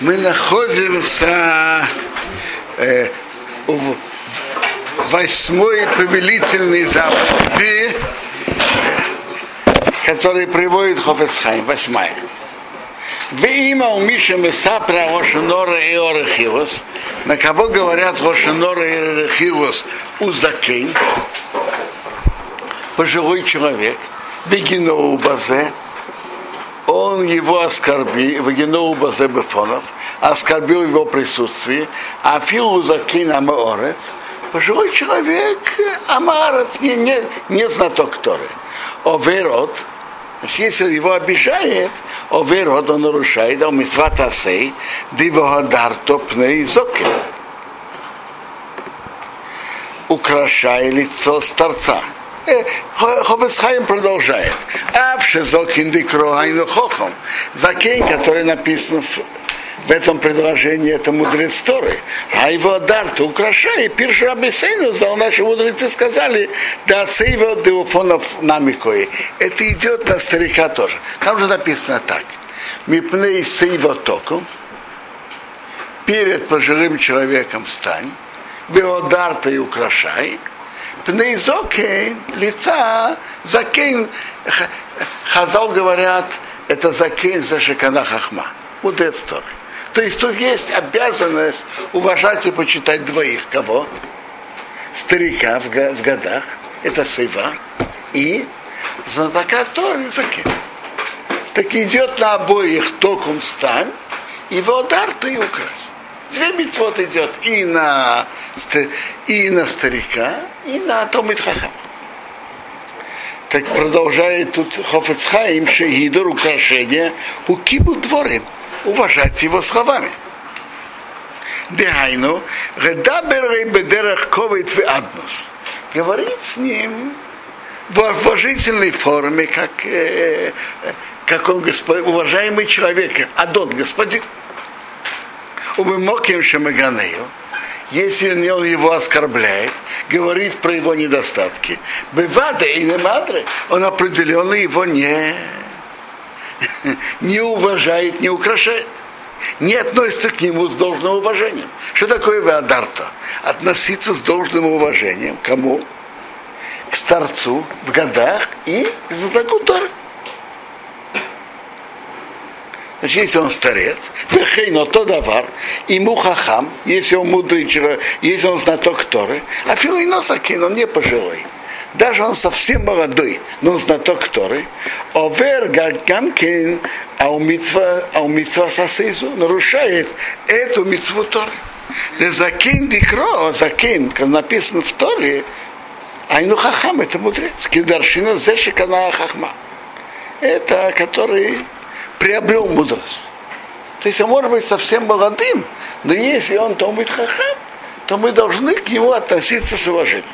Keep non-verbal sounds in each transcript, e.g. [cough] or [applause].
мы находимся э, в восьмой повелительной заповеди, который приводит Хофецхайм, восьмая. Вы имя у Миши Месапра Рошенора и Орехилос. На кого говорят Рошенора и Орехилос у Закейн? Пожилой человек. Бегиноу Базе. Он его оскорбил, Бегиноу Базе Бефонов. Оскорбил его присутствие. А Филу Закейн Амаорец. Пожилой человек Амарец, не, не, не знаток Торы. Оверот, если его обижает, оверот он нарушает, а митцват асей, дивогадарто пней зоке. Украшая лицо старца. Хобесхайм продолжает. Авше зокин дикроайну хохом. Закей, который написан в этом предложении это мудрец Торы. А его дар то украшает. Пирша Абисейну знал, наши мудрецы сказали, да сейва деофонов намикой. Это идет на старика тоже. Там же написано так. Мипней сейва току. Перед пожилым человеком встань. Беодар ты украшай. Пней зокейн, лица, закейн. Хазал говорят, это закейн за шикана хахма. Мудрец Торы. То есть тут есть обязанность уважать и почитать двоих. Кого? Старика в, в годах, это Сыва, и знатока Торы Закин. Так идет на обоих током стань, и водар ты украсть. Две митцвот идет и на, и на старика, и на Томит Хахам. Так продолжает тут Хофецхаим, Шехидор, украшение, у кибу дворим уважать его словами. Дехайну, редаберей бедерах ковит в аднус. Говорить с ним в уважительной форме, как, э, как он господ, уважаемый человек, адон, господин. Умымоким шамаганею, если он его оскорбляет, говорит про его недостатки, бывада и не мадре, он определенно его не [laughs] не уважает, не украшает. Не относится к нему с должным уважением. Что такое веадарта? Относиться с должным уважением. Кому? К старцу в годах и к знатоку. Значит, если он старец, но то давар, и мухахам, если он мудрый человек, если он знаток Торы, а филиносакин, он не пожилой даже он совсем молодой, но он знаток Торы, овер гамкин аумитва аумитва сасейзу нарушает эту митцву Торы. Закин дикро, закин, как написано в Торе, айну хахам, это мудрец. Кидаршина зешикана хахма. Это который приобрел мудрость. То есть он может быть совсем молодым, но если он то будет хахам, то мы должны к нему относиться с уважением.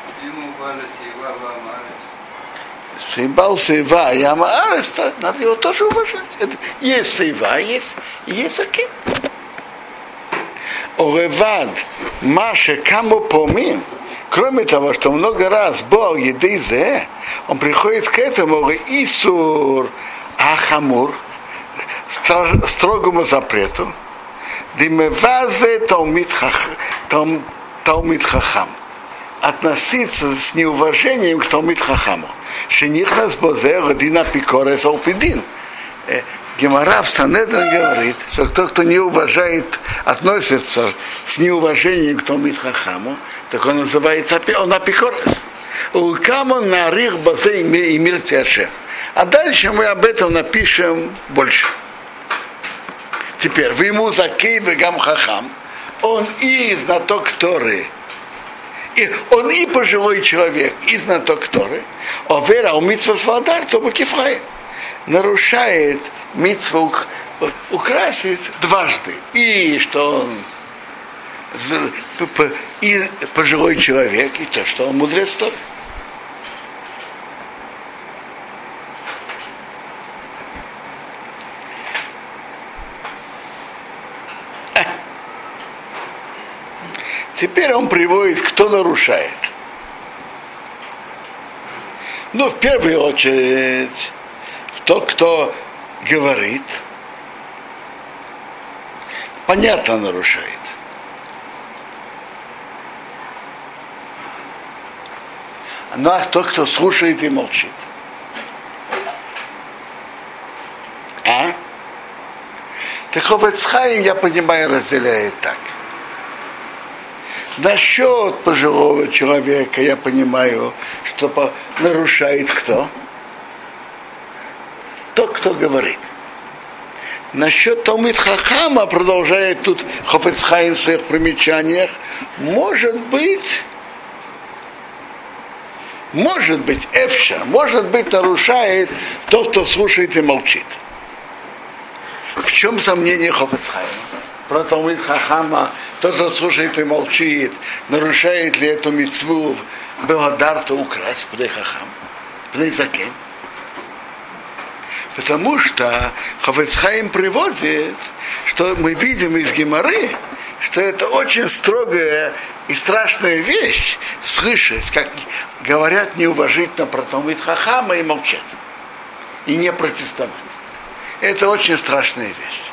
Сейбал Сейва, Яма Арес, надо его тоже уважать. Это, есть Сейва, есть, есть Аким. Оревад, Маша, Камо Помим, кроме того, что много раз Бог Едизе, он приходит к этому Исур Ахамур, строгому запрету, Димевазе Талмит Хахам относиться с неуважением к Талмит Хахаму. Шенихнас Бозе Родина Пикорес Алпидин. Гемора в Санедрин говорит, что кто, кто не уважает, относится с неуважением к Талмит Хахаму, так он называется он апикорес. Улкамо нарих базе и мир А дальше мы об этом напишем больше. Теперь, вы ему закей гам хахам, он и знаток Торы, и он и пожилой человек, и знаток Торы, а вера у митцва свадар, то кифрай, нарушает митцву украсить дважды. И что он и пожилой человек, и то, что он мудрец Торы. Теперь он приводит, кто нарушает. Ну, в первую очередь, тот, кто говорит, понятно нарушает. Ну а тот, кто слушает и молчит. А? Так Ховецхайм, я понимаю, разделяет так. Насчет пожилого человека, я понимаю, что нарушает кто? Тот, кто говорит. Насчет Талмит Хахама, продолжает тут Хофецхайм в своих примечаниях, может быть, может быть, Эфша, может быть, нарушает тот, кто слушает и молчит. В чем сомнение Хофецхайма? Про Хахама, тот, кто слушает и молчит, нарушает ли эту мецву Беладарта украсть, Пней Хахам, Пней Закен. Потому что Хафецхайм приводит, что мы видим из Геморы, что это очень строгая и страшная вещь слышать, как говорят неуважительно про Талмит Хахама и молчать. И не протестовать. Это очень страшная вещь.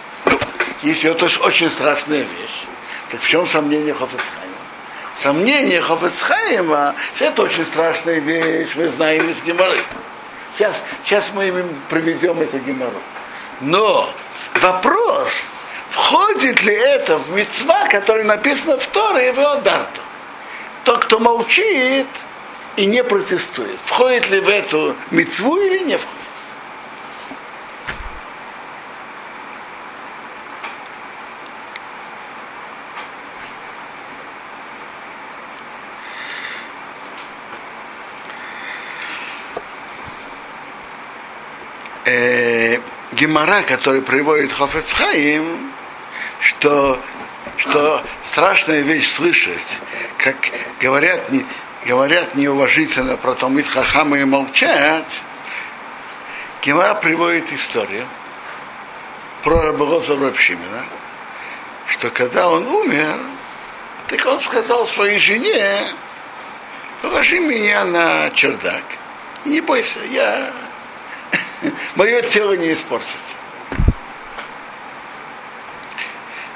Если это очень страшная вещь, так в чем сомнение Хофецхайма? Сомнение Хофецхайма, что это очень страшная вещь, мы знаем из Геморы. Сейчас, сейчас мы им проведем эту геморрой. Но вопрос, входит ли это в мецва, который написано в Торе и в Иодарту? Тот, кто молчит и не протестует, входит ли в эту мецву или не входит? э, Гемора, который приводит Хофецхаим, что, что страшная вещь слышать, как говорят, не, говорят неуважительно про Талмит Хахама и молчать, Гемора приводит историю про Рабогоза Рабшимина, что когда он умер, так он сказал своей жене, положи меня на чердак, не бойся, я мое тело не испортится.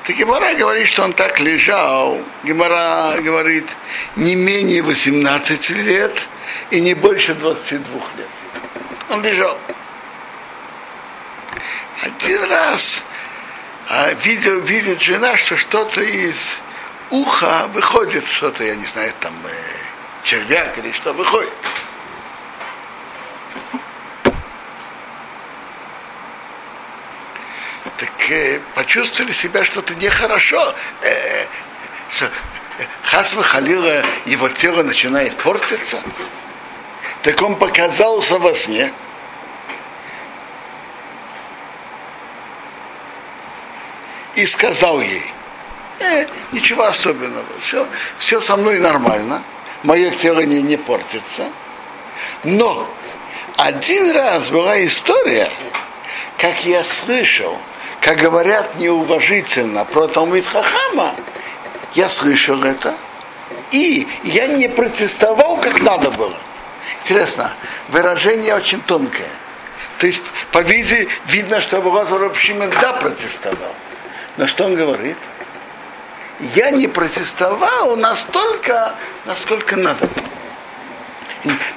Так Гемора говорит, что он так лежал. Гемора говорит, не менее 18 лет и не больше 22 лет. Он лежал. Один раз а, видел, видит жена, что что-то из уха выходит, что-то, я не знаю, там э, червяк или что выходит. так э, почувствовали себя что-то нехорошо. Э, что Хасва Халила, его тело начинает портиться. Так он показался во сне. И сказал ей, э, ничего особенного, все, все со мной нормально, мое тело не, не портится. Но один раз была история, как я слышал, как говорят неуважительно про Талмит Хахама, я слышал это, и я не протестовал, как надо было. Интересно, выражение очень тонкое. То есть, по виде, видно, что Абулазар Рабшимен да протестовал. Но что он говорит? Я не протестовал настолько, насколько надо.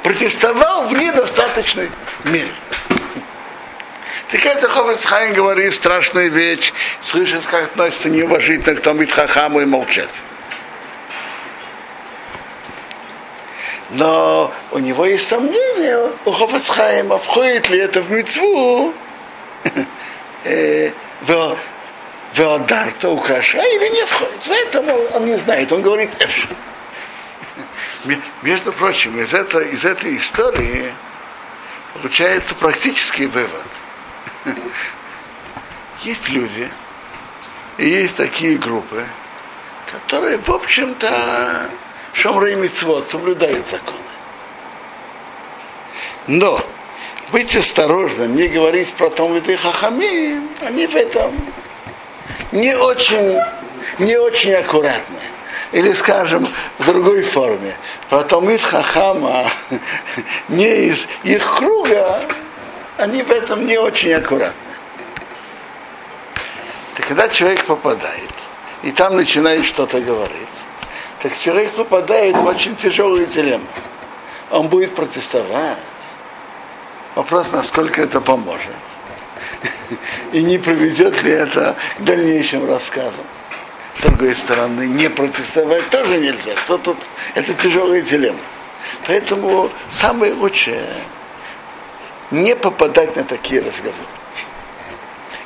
Протестовал в недостаточной мере. Так это Ховецхайм говорит страшная вещь, слышит, как относится неуважительно к тому хахаму и молчать. Но у него есть сомнение, у Хофацхайма, входит ли это в мецву, [laughs] в Веодарта украша или не входит. В этом он не знает, он говорит. [laughs] Между прочим, из, этой, из этой истории получается практический вывод – есть люди, и есть такие группы, которые, в общем-то, шомры и соблюдают законы. Но быть осторожным, не говорить про том виды хахами, они в этом не очень, не очень аккуратны. Или, скажем, в другой форме. Про Томит Хахама [laughs] не из их круга, они в этом не очень аккуратны. Так когда человек попадает, и там начинает что-то говорить, так человек попадает в очень тяжелую дилемму. Он будет протестовать. Вопрос, насколько это поможет. И не приведет ли это к дальнейшим рассказам. С другой стороны, не протестовать тоже нельзя. Что тут? Это тяжелая дилемма. Поэтому самое лучшее не попадать на такие разговоры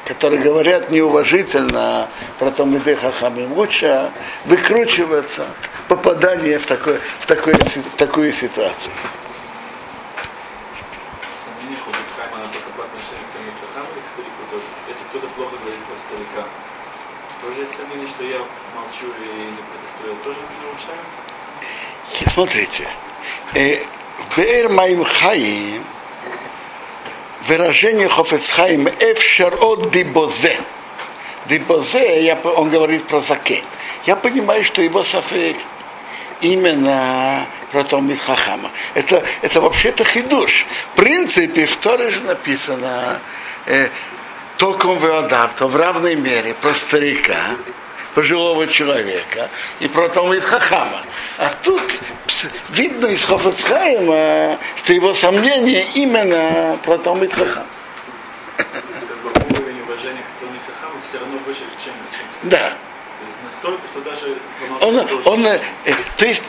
которые говорят неуважительно про том и хахамим, лучше выкручиваться попадание в, такой, в, такой, в такую ситуацию. Если кто-то плохо говорит про старика, тоже есть сомнение, что я молчу и не протестую, тоже не нарушаю? Смотрите, э, Беэр Маим Хаим, выражение Хофецхайм Эфшер от Дибозе. Дибозе, он говорит про Закен. Я понимаю, что его сафек именно про Талмит Хахама. Это, это вообще-то хидуш. В принципе, в Торе же написано э, Током Веодарто в равной мере про старика, пожилого человека и про Талмит Хахама. А тут видно из Хофацхайма, что его сомнение именно про Талмит Хахаму все равно выше, чем, чем Да. Настолько, что даже он, он, э, то есть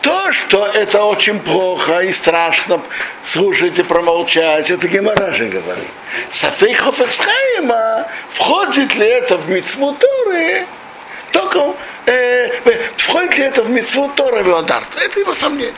то, что это очень плохо и страшно слушать и промолчать, это Гемора же говорит. Сафейхов входит ли это в мицмутуры, только э, входит ли это в митцву Тора Виодарт. Это его сомнение.